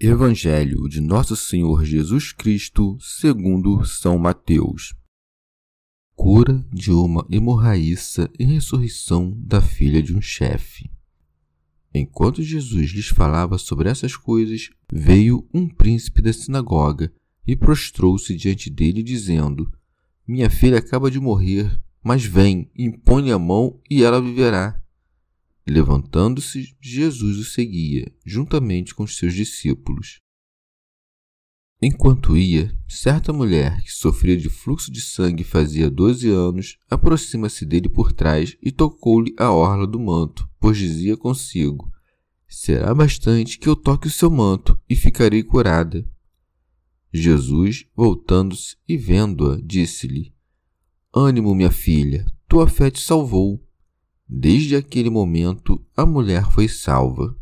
Evangelho de Nosso Senhor Jesus Cristo, segundo São Mateus. Cura de uma hemorraíça e ressurreição da filha de um chefe. Enquanto Jesus lhes falava sobre essas coisas, veio um príncipe da sinagoga e prostrou-se diante dele, dizendo: Minha filha acaba de morrer, mas vem, impõe a mão e ela viverá. Levantando-se, Jesus o seguia, juntamente com os seus discípulos. Enquanto ia, certa mulher que sofria de fluxo de sangue fazia doze anos aproxima-se dele por trás e tocou-lhe a orla do manto, pois dizia consigo: Será bastante que eu toque o seu manto e ficarei curada. Jesus, voltando-se e vendo-a, disse-lhe: Ânimo, minha filha, tua fé te salvou Desde aquele momento, a mulher foi salva.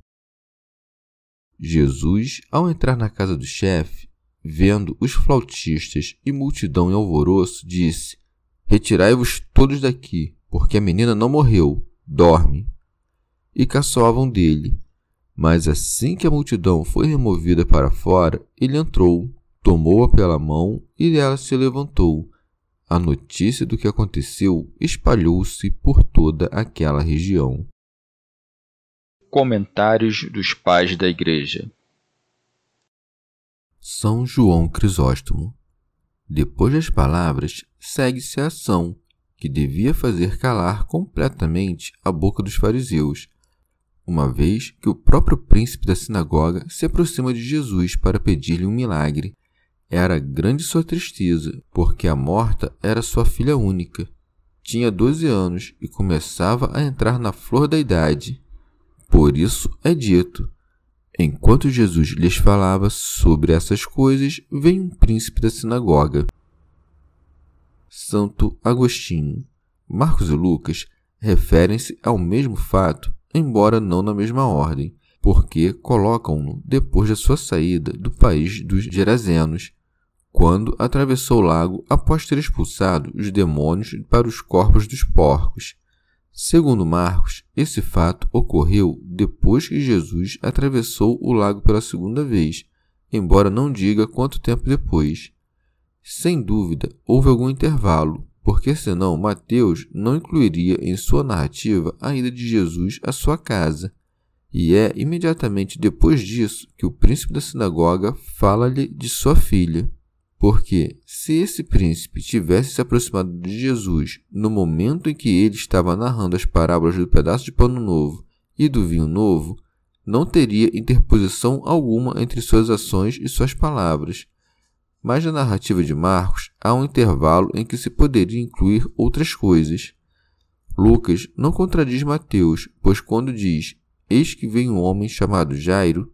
Jesus, ao entrar na casa do chefe, vendo os flautistas e multidão em alvoroço, disse: Retirai-vos todos daqui, porque a menina não morreu, dorme. E caçoavam dele. Mas assim que a multidão foi removida para fora, ele entrou, tomou-a pela mão e ela se levantou a notícia do que aconteceu espalhou-se por toda aquela região. Comentários dos Pais da Igreja São João Crisóstomo Depois das palavras, segue-se a ação, que devia fazer calar completamente a boca dos fariseus, uma vez que o próprio príncipe da sinagoga se aproxima de Jesus para pedir-lhe um milagre era grande sua tristeza, porque a morta era sua filha única. Tinha doze anos e começava a entrar na flor da idade. Por isso é dito: enquanto Jesus lhes falava sobre essas coisas, veio um príncipe da sinagoga. Santo Agostinho. Marcos e Lucas referem-se ao mesmo fato, embora não na mesma ordem, porque colocam-no depois da sua saída do país dos Gerazenos, quando atravessou o lago após ter expulsado os demônios para os corpos dos porcos. Segundo Marcos, esse fato ocorreu depois que Jesus atravessou o lago pela segunda vez, embora não diga quanto tempo depois. Sem dúvida, houve algum intervalo, porque senão Mateus não incluiria em sua narrativa a ida de Jesus à sua casa. E é imediatamente depois disso que o príncipe da sinagoga fala-lhe de sua filha. Porque se esse príncipe tivesse se aproximado de Jesus no momento em que ele estava narrando as parábolas do pedaço de pano novo e do vinho novo, não teria interposição alguma entre suas ações e suas palavras. Mas na narrativa de Marcos há um intervalo em que se poderia incluir outras coisas. Lucas não contradiz Mateus, pois quando diz: Eis que vem um homem chamado Jairo,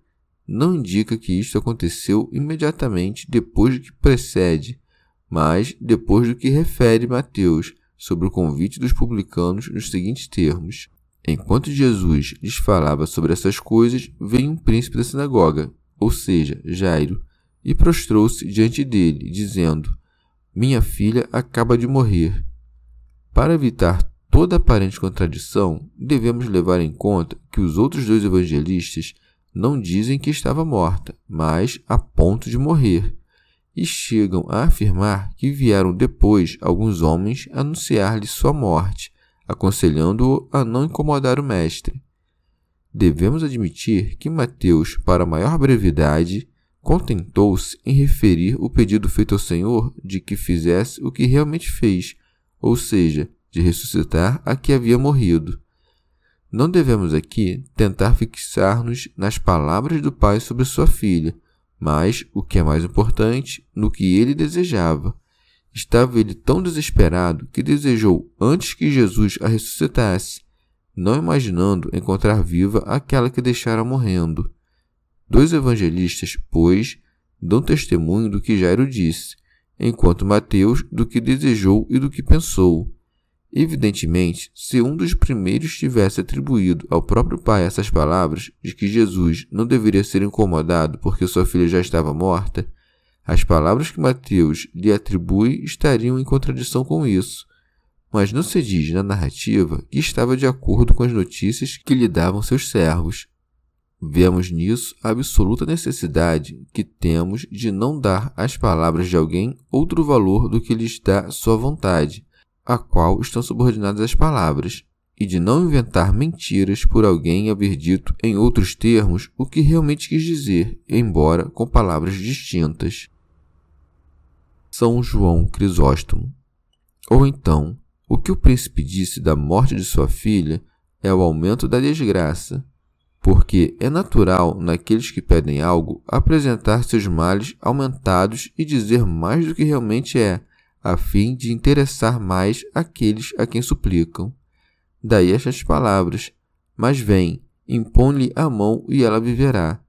não indica que isto aconteceu imediatamente depois do que precede, mas depois do que refere Mateus sobre o convite dos publicanos nos seguintes termos: Enquanto Jesus lhes falava sobre essas coisas, veio um príncipe da sinagoga, ou seja, Jairo, e prostrou-se diante dele, dizendo: Minha filha acaba de morrer. Para evitar toda aparente contradição, devemos levar em conta que os outros dois evangelistas não dizem que estava morta, mas a ponto de morrer, e chegam a afirmar que vieram depois alguns homens anunciar-lhe sua morte, aconselhando-o a não incomodar o mestre. Devemos admitir que Mateus, para maior brevidade, contentou-se em referir o pedido feito ao Senhor de que fizesse o que realmente fez, ou seja, de ressuscitar a que havia morrido. Não devemos aqui tentar fixar-nos nas palavras do pai sobre sua filha, mas, o que é mais importante, no que ele desejava. Estava ele tão desesperado que desejou antes que Jesus a ressuscitasse, não imaginando encontrar viva aquela que deixara morrendo. Dois evangelistas, pois, dão testemunho do que Jairo disse, enquanto Mateus do que desejou e do que pensou. Evidentemente, se um dos primeiros tivesse atribuído ao próprio pai essas palavras de que Jesus não deveria ser incomodado porque sua filha já estava morta, as palavras que Mateus lhe atribui estariam em contradição com isso. Mas não se diz na narrativa que estava de acordo com as notícias que lhe davam seus servos. Vemos nisso a absoluta necessidade que temos de não dar às palavras de alguém outro valor do que lhes dá sua vontade a qual estão subordinadas as palavras, e de não inventar mentiras por alguém haver dito em outros termos o que realmente quis dizer, embora com palavras distintas. São João Crisóstomo. Ou então, o que o príncipe disse da morte de sua filha é o aumento da desgraça, porque é natural naqueles que pedem algo apresentar seus males aumentados e dizer mais do que realmente é, a fim de interessar mais aqueles a quem suplicam. Daí estas palavras: Mas vem, impõe-lhe a mão e ela viverá.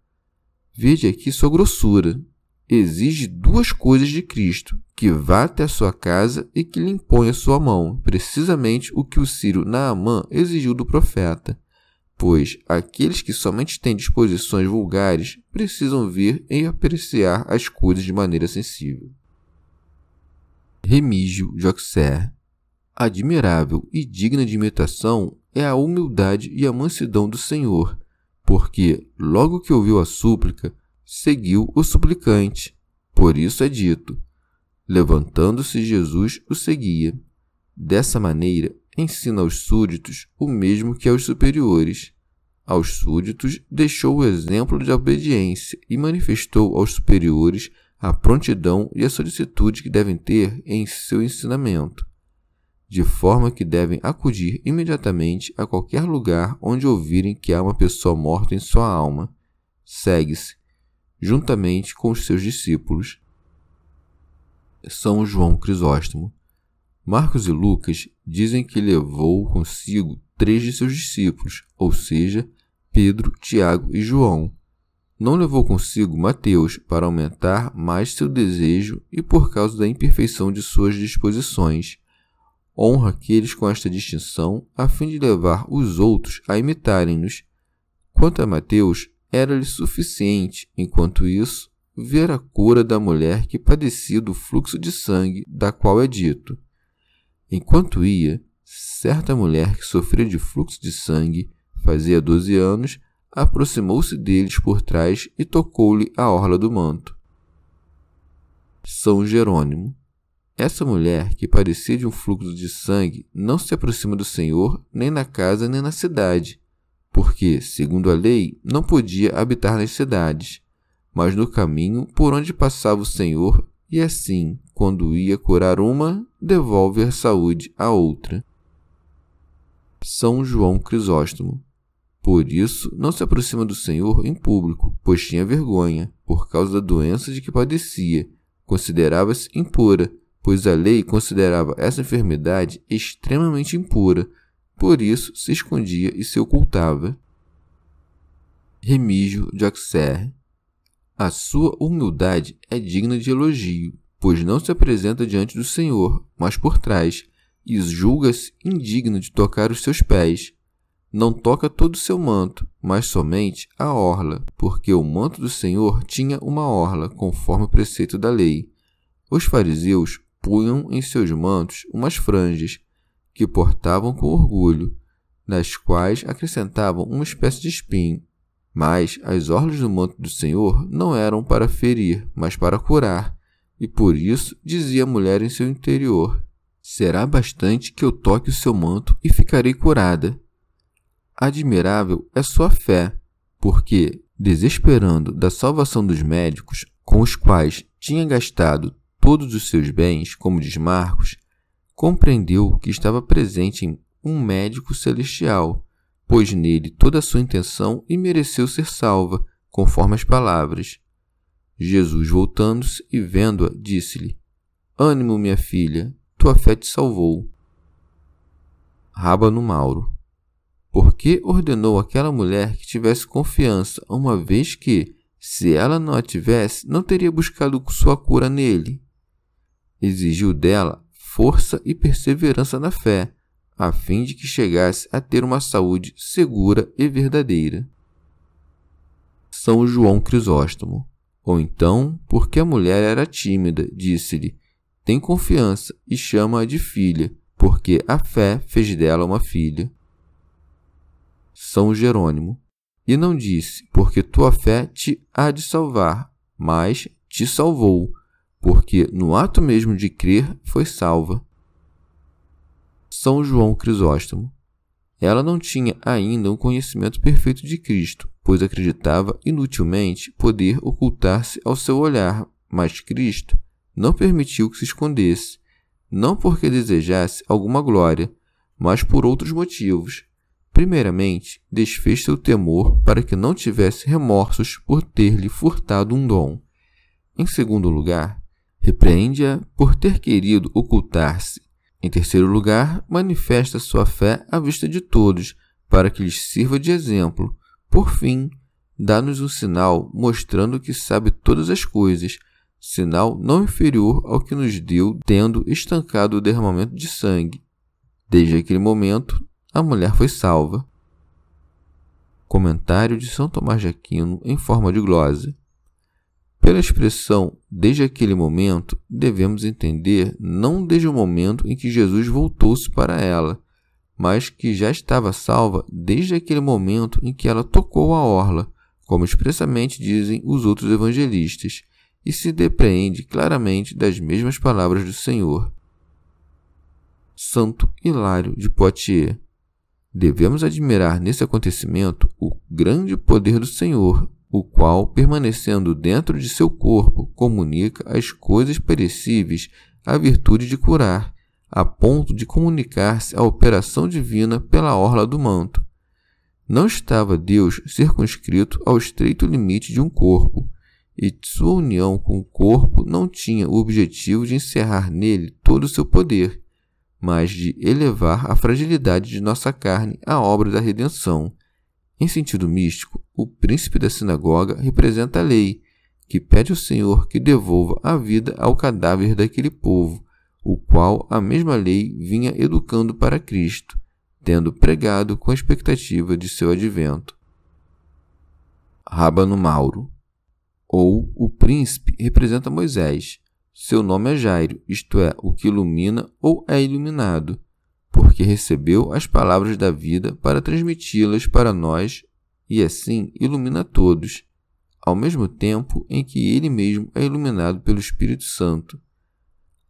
Veja aqui sua grossura. Exige duas coisas de Cristo: que vá até a sua casa e que lhe imponha sua mão, precisamente o que o Ciro Naamã exigiu do profeta. Pois aqueles que somente têm disposições vulgares precisam ver e apreciar as coisas de maneira sensível. Remígio de Auxerre. Admirável e digna de imitação é a humildade e a mansidão do Senhor, porque, logo que ouviu a súplica, seguiu o suplicante. Por isso é dito: levantando-se Jesus o seguia. Dessa maneira, ensina aos súditos o mesmo que aos superiores. Aos súditos deixou o exemplo de obediência e manifestou aos superiores a prontidão e a solicitude que devem ter em seu ensinamento, de forma que devem acudir imediatamente a qualquer lugar onde ouvirem que há uma pessoa morta em sua alma. Segue-se, juntamente com os seus discípulos. São João Crisóstomo. Marcos e Lucas dizem que levou consigo três de seus discípulos, ou seja, Pedro, Tiago e João não levou consigo Mateus para aumentar mais seu desejo e por causa da imperfeição de suas disposições. Honra aqueles com esta distinção, a fim de levar os outros a imitarem-nos. Quanto a Mateus, era-lhe suficiente, enquanto isso, ver a cura da mulher que padecia do fluxo de sangue, da qual é dito. Enquanto ia, certa mulher que sofria de fluxo de sangue, fazia doze anos, aproximou-se deles por trás e tocou-lhe a orla do manto. São Jerônimo. Essa mulher, que parecia de um fluxo de sangue, não se aproxima do Senhor nem na casa nem na cidade, porque, segundo a lei, não podia habitar nas cidades, mas no caminho por onde passava o Senhor, e assim, quando ia curar uma, devolve a saúde à outra. São João Crisóstomo. Por isso, não se aproxima do Senhor em público, pois tinha vergonha, por causa da doença de que padecia. Considerava-se impura, pois a lei considerava essa enfermidade extremamente impura. Por isso, se escondia e se ocultava. Remígio de Auxerre. A sua humildade é digna de elogio, pois não se apresenta diante do Senhor, mas por trás, e julga-se indigno de tocar os seus pés não toca todo o seu manto, mas somente a orla, porque o manto do Senhor tinha uma orla, conforme o preceito da lei. Os fariseus punham em seus mantos umas franjas, que portavam com orgulho, nas quais acrescentavam uma espécie de espinho. Mas as orlas do manto do Senhor não eram para ferir, mas para curar, e por isso dizia a mulher em seu interior: Será bastante que eu toque o seu manto e ficarei curada. Admirável é sua fé, porque, desesperando da salvação dos médicos, com os quais tinha gastado todos os seus bens, como diz Marcos, compreendeu que estava presente em um médico celestial, pôs nele toda a sua intenção e mereceu ser salva, conforme as palavras. Jesus, voltando-se e vendo-a, disse-lhe: Ânimo, minha filha, tua fé te salvou. Rábano Mauro. Por que ordenou aquela mulher que tivesse confiança, uma vez que, se ela não a tivesse, não teria buscado sua cura nele? Exigiu dela força e perseverança na fé, a fim de que chegasse a ter uma saúde segura e verdadeira. São João Crisóstomo. Ou então, porque a mulher era tímida, disse-lhe: Tem confiança e chama-a de filha, porque a fé fez dela uma filha. São Jerônimo. E não disse, porque tua fé te há de salvar, mas te salvou, porque no ato mesmo de crer foi salva. São João Crisóstomo. Ela não tinha ainda um conhecimento perfeito de Cristo, pois acreditava inutilmente poder ocultar-se ao seu olhar, mas Cristo não permitiu que se escondesse, não porque desejasse alguma glória, mas por outros motivos. Primeiramente, desfez seu temor para que não tivesse remorsos por ter-lhe furtado um dom. Em segundo lugar, repreende-a por ter querido ocultar-se em terceiro lugar, manifesta sua fé à vista de todos, para que lhes sirva de exemplo. Por fim, dá-nos um sinal mostrando que sabe todas as coisas, sinal não inferior ao que nos deu tendo estancado o derramamento de sangue. Desde aquele momento, a mulher foi salva. Comentário de São Tomás de Aquino em forma de glosa. Pela expressão desde aquele momento, devemos entender não desde o momento em que Jesus voltou-se para ela, mas que já estava salva desde aquele momento em que ela tocou a orla, como expressamente dizem os outros evangelistas, e se depreende claramente das mesmas palavras do Senhor. Santo Hilário de Poitiers. Devemos admirar nesse acontecimento o grande poder do Senhor o qual, permanecendo dentro de seu corpo, comunica as coisas perecíveis a virtude de curar, a ponto de comunicar-se à operação divina pela orla do manto. Não estava Deus circunscrito ao estreito limite de um corpo, e sua união com o corpo não tinha o objetivo de encerrar nele todo o seu poder, mas de elevar a fragilidade de nossa carne à obra da redenção. Em sentido místico, o príncipe da sinagoga representa a lei, que pede ao Senhor que devolva a vida ao cadáver daquele povo, o qual a mesma lei vinha educando para Cristo, tendo pregado com a expectativa de seu advento. Rábano Mauro ou o príncipe representa Moisés. Seu nome é Jairo, isto é, o que ilumina ou é iluminado, porque recebeu as palavras da vida para transmiti-las para nós e assim ilumina todos, ao mesmo tempo em que ele mesmo é iluminado pelo Espírito Santo.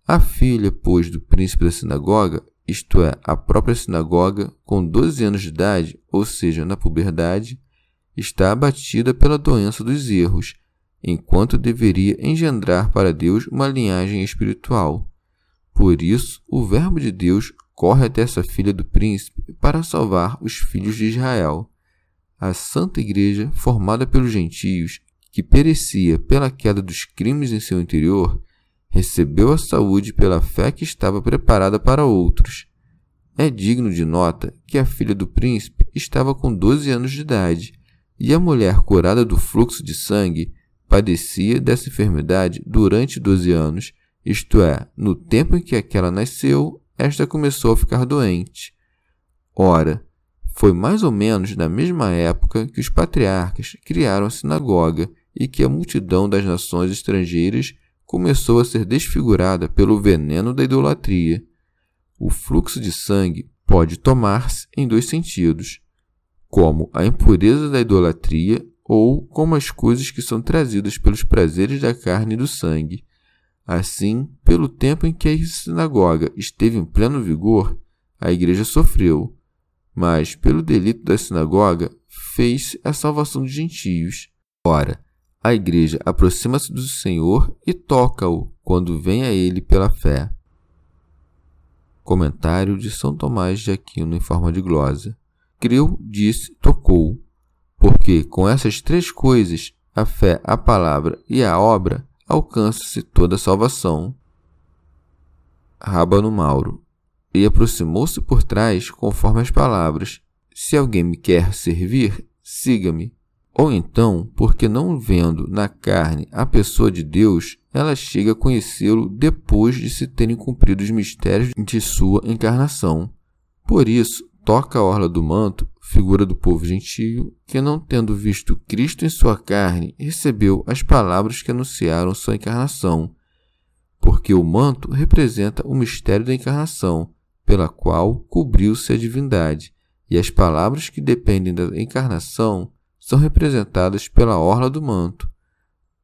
A filha, pois, do príncipe da sinagoga, isto é, a própria sinagoga, com 12 anos de idade, ou seja, na puberdade, está abatida pela doença dos erros, enquanto deveria engendrar para Deus uma linhagem espiritual. Por isso, o Verbo de Deus corre até essa filha do príncipe para salvar os filhos de Israel a Santa Igreja, formada pelos gentios, que perecia pela queda dos crimes em seu interior, recebeu a saúde pela fé que estava preparada para outros. É digno de nota que a filha do príncipe estava com 12 anos de idade e a mulher curada do fluxo de sangue padecia dessa enfermidade durante 12 anos, isto é, no tempo em que aquela nasceu, esta começou a ficar doente. Ora, foi mais ou menos na mesma época que os patriarcas criaram a sinagoga e que a multidão das nações estrangeiras começou a ser desfigurada pelo veneno da idolatria. O fluxo de sangue pode tomar-se em dois sentidos, como a impureza da idolatria ou como as coisas que são trazidas pelos prazeres da carne e do sangue. Assim, pelo tempo em que a sinagoga esteve em pleno vigor, a igreja sofreu, mas, pelo delito da sinagoga, fez a salvação dos gentios. Ora, a igreja aproxima-se do Senhor e toca-o quando vem a ele pela fé. Comentário de São Tomás de Aquino em forma de glosa. Creu, disse, tocou. Porque com essas três coisas, a fé, a palavra e a obra, alcança-se toda a salvação. Rábano Mauro. E aproximou-se por trás, conforme as palavras: Se alguém me quer servir, siga-me. Ou então, porque não vendo na carne a pessoa de Deus, ela chega a conhecê-lo depois de se terem cumprido os mistérios de sua encarnação. Por isso, toca a orla do manto, figura do povo gentio, que não tendo visto Cristo em sua carne, recebeu as palavras que anunciaram sua encarnação, porque o manto representa o mistério da encarnação, pela qual cobriu-se a divindade, e as palavras que dependem da encarnação são representadas pela orla do manto.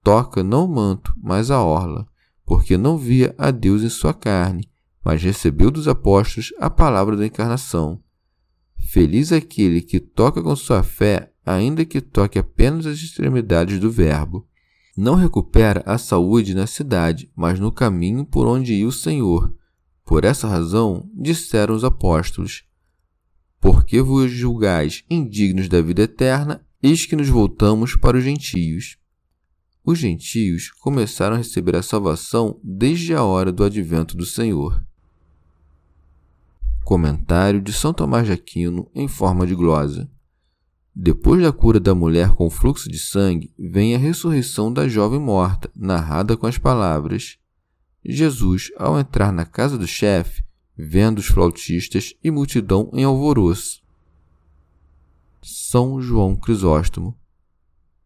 Toca não o manto, mas a orla, porque não via a Deus em sua carne, mas recebeu dos apóstolos a palavra da encarnação. Feliz aquele que toca com sua fé, ainda que toque apenas as extremidades do Verbo. Não recupera a saúde na cidade, mas no caminho por onde ia o Senhor. Por essa razão, disseram os apóstolos: Porque vos julgais indignos da vida eterna, eis que nos voltamos para os gentios. Os gentios começaram a receber a salvação desde a hora do advento do Senhor. Comentário de São Tomás de Aquino em forma de glosa. Depois da cura da mulher com fluxo de sangue, vem a ressurreição da jovem morta, narrada com as palavras: Jesus, ao entrar na casa do chefe, vendo os flautistas e multidão em alvoroço. São João Crisóstomo.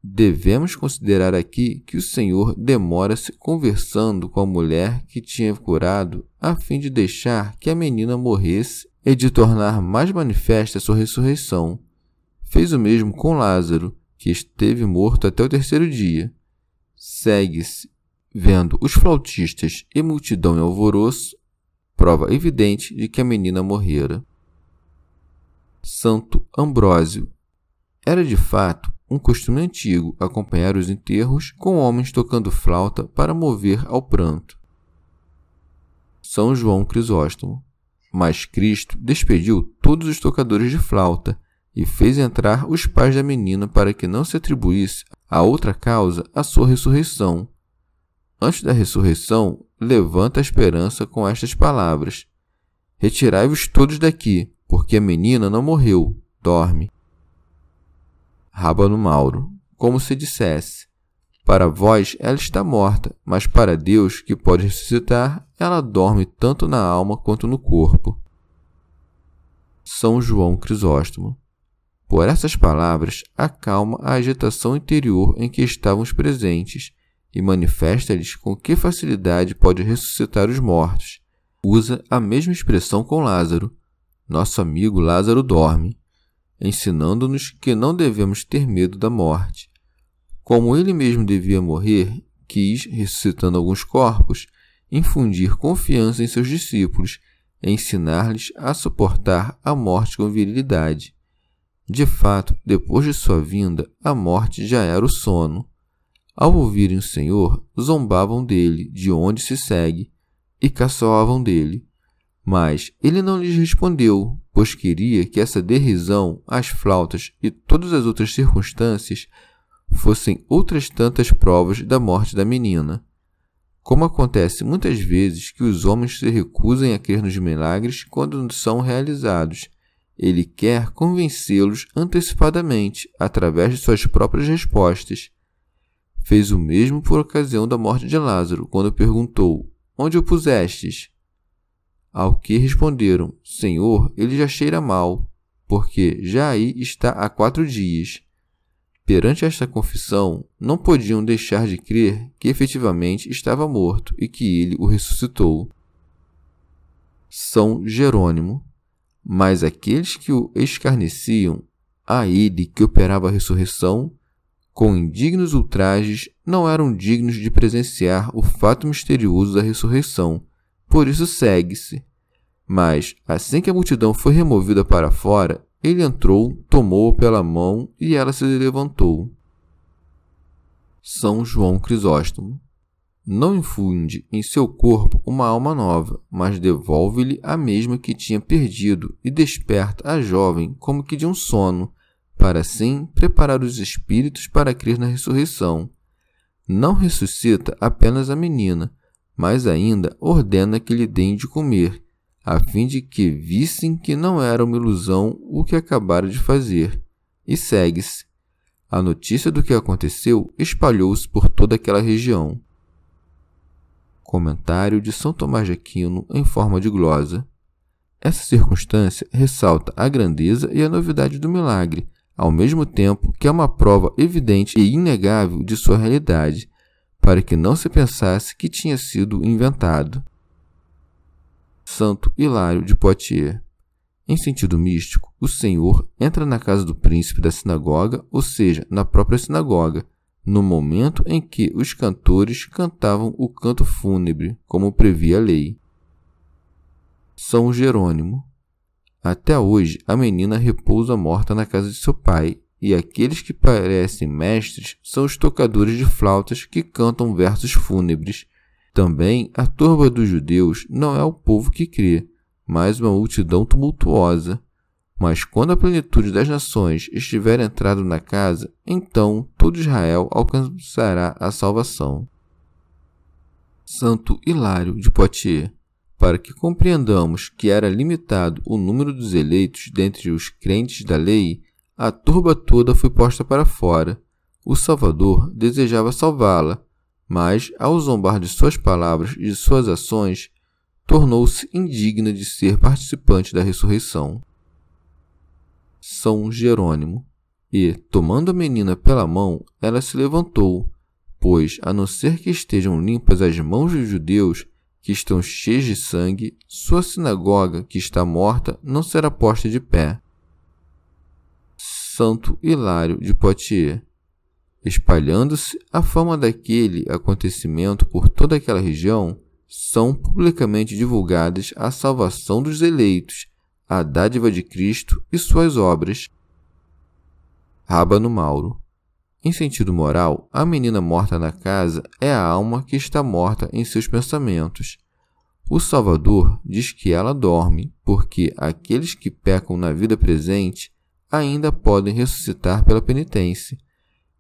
Devemos considerar aqui que o Senhor demora-se conversando com a mulher que tinha curado, a fim de deixar que a menina morresse e de tornar mais manifesta sua ressurreição. Fez o mesmo com Lázaro, que esteve morto até o terceiro dia. Segue-se, vendo os flautistas e multidão em alvoroço, prova evidente de que a menina morrera. Santo Ambrósio. Era de fato um costume antigo acompanhar os enterros com homens tocando flauta para mover ao pranto. São João Crisóstomo. Mas Cristo despediu todos os tocadores de flauta e fez entrar os pais da menina para que não se atribuísse a outra causa a sua ressurreição. Antes da ressurreição, levanta a esperança com estas palavras: Retirai-vos todos daqui, porque a menina não morreu, dorme. Rábano Mauro, como se dissesse: Para vós ela está morta, mas para Deus, que pode ressuscitar, ela dorme tanto na alma quanto no corpo. São João Crisóstomo. Por essas palavras, acalma a agitação interior em que estavam os presentes e manifesta-lhes com que facilidade pode ressuscitar os mortos. Usa a mesma expressão com Lázaro. Nosso amigo Lázaro dorme ensinando-nos que não devemos ter medo da morte. Como ele mesmo devia morrer, quis, ressuscitando alguns corpos, infundir confiança em seus discípulos ensinar-lhes a suportar a morte com virilidade. De fato, depois de sua vinda, a morte já era o sono. Ao ouvirem o Senhor, zombavam dele, de onde se segue, e caçoavam dele. Mas ele não lhes respondeu, pois queria que essa derrisão, as flautas e todas as outras circunstâncias fossem outras tantas provas da morte da menina. Como acontece muitas vezes que os homens se recusam a crer nos milagres quando são realizados, ele quer convencê-los antecipadamente através de suas próprias respostas. Fez o mesmo por ocasião da morte de Lázaro, quando perguntou: Onde o pusestes? Ao que responderam: Senhor, ele já cheira mal, porque já aí está há quatro dias. Perante esta confissão, não podiam deixar de crer que efetivamente estava morto e que ele o ressuscitou. São Jerônimo. Mas aqueles que o escarneciam, a ele que operava a ressurreição, com indignos ultrajes, não eram dignos de presenciar o fato misterioso da ressurreição por isso segue-se. Mas, assim que a multidão foi removida para fora, ele entrou, tomou-a pela mão e ela se levantou. São João Crisóstomo. Não infunde em seu corpo uma alma nova, mas devolve-lhe a mesma que tinha perdido e desperta a jovem como que de um sono, para assim preparar os espíritos para crer na ressurreição. Não ressuscita apenas a menina, mas ainda ordena que lhe deem de comer, a fim de que vissem que não era uma ilusão o que acabara de fazer. E segue-se. A notícia do que aconteceu espalhou-se por toda aquela região. Comentário de São Tomás de Aquino em forma de glosa. Essa circunstância ressalta a grandeza e a novidade do milagre, ao mesmo tempo que é uma prova evidente e inegável de sua realidade, para que não se pensasse que tinha sido inventado. Santo Hilário de Poitiers. Em sentido místico, o Senhor entra na casa do príncipe da sinagoga, ou seja, na própria sinagoga, no momento em que os cantores cantavam o canto fúnebre, como previa a lei. São Jerônimo. Até hoje, a menina repousa morta na casa de seu pai, e aqueles que parecem mestres são os tocadores de flautas que cantam versos fúnebres. Também a turba dos judeus não é o povo que crê, mas uma multidão tumultuosa. Mas quando a plenitude das nações estiver entrado na casa, então todo Israel alcançará a salvação. Santo Hilário de Poitiers para que compreendamos que era limitado o número dos eleitos dentre os crentes da lei, a turba toda foi posta para fora. O Salvador desejava salvá-la, mas, ao zombar de suas palavras e de suas ações, tornou-se indigna de ser participante da ressurreição. São Jerônimo. E, tomando a menina pela mão, ela se levantou, pois, a não ser que estejam limpas as mãos dos judeus, que estão cheios de sangue, sua sinagoga, que está morta, não será posta de pé. Santo Hilário de Poitiers. Espalhando-se a fama daquele acontecimento por toda aquela região, são publicamente divulgadas a salvação dos eleitos, a dádiva de Cristo e suas obras. Rábano Mauro. Em sentido moral, a menina morta na casa é a alma que está morta em seus pensamentos. O Salvador diz que ela dorme, porque aqueles que pecam na vida presente ainda podem ressuscitar pela penitência.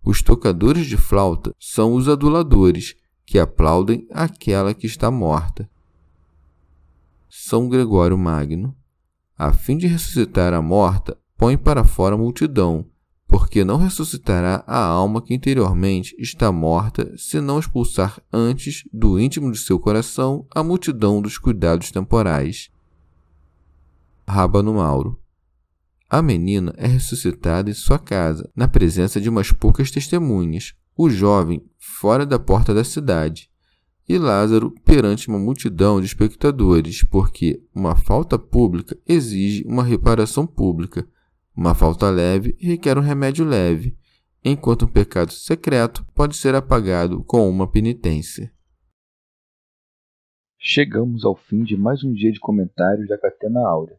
Os tocadores de flauta são os aduladores, que aplaudem aquela que está morta. São Gregório Magno, a fim de ressuscitar a morta, põe para fora a multidão, porque não ressuscitará a alma que interiormente está morta, se não expulsar antes do íntimo de seu coração a multidão dos cuidados temporais. Rábano Mauro a menina é ressuscitada em sua casa, na presença de umas poucas testemunhas, o jovem fora da porta da cidade, e Lázaro perante uma multidão de espectadores, porque uma falta pública exige uma reparação pública, uma falta leve requer um remédio leve, enquanto um pecado secreto pode ser apagado com uma penitência. Chegamos ao fim de mais um dia de comentários da Catena Áurea.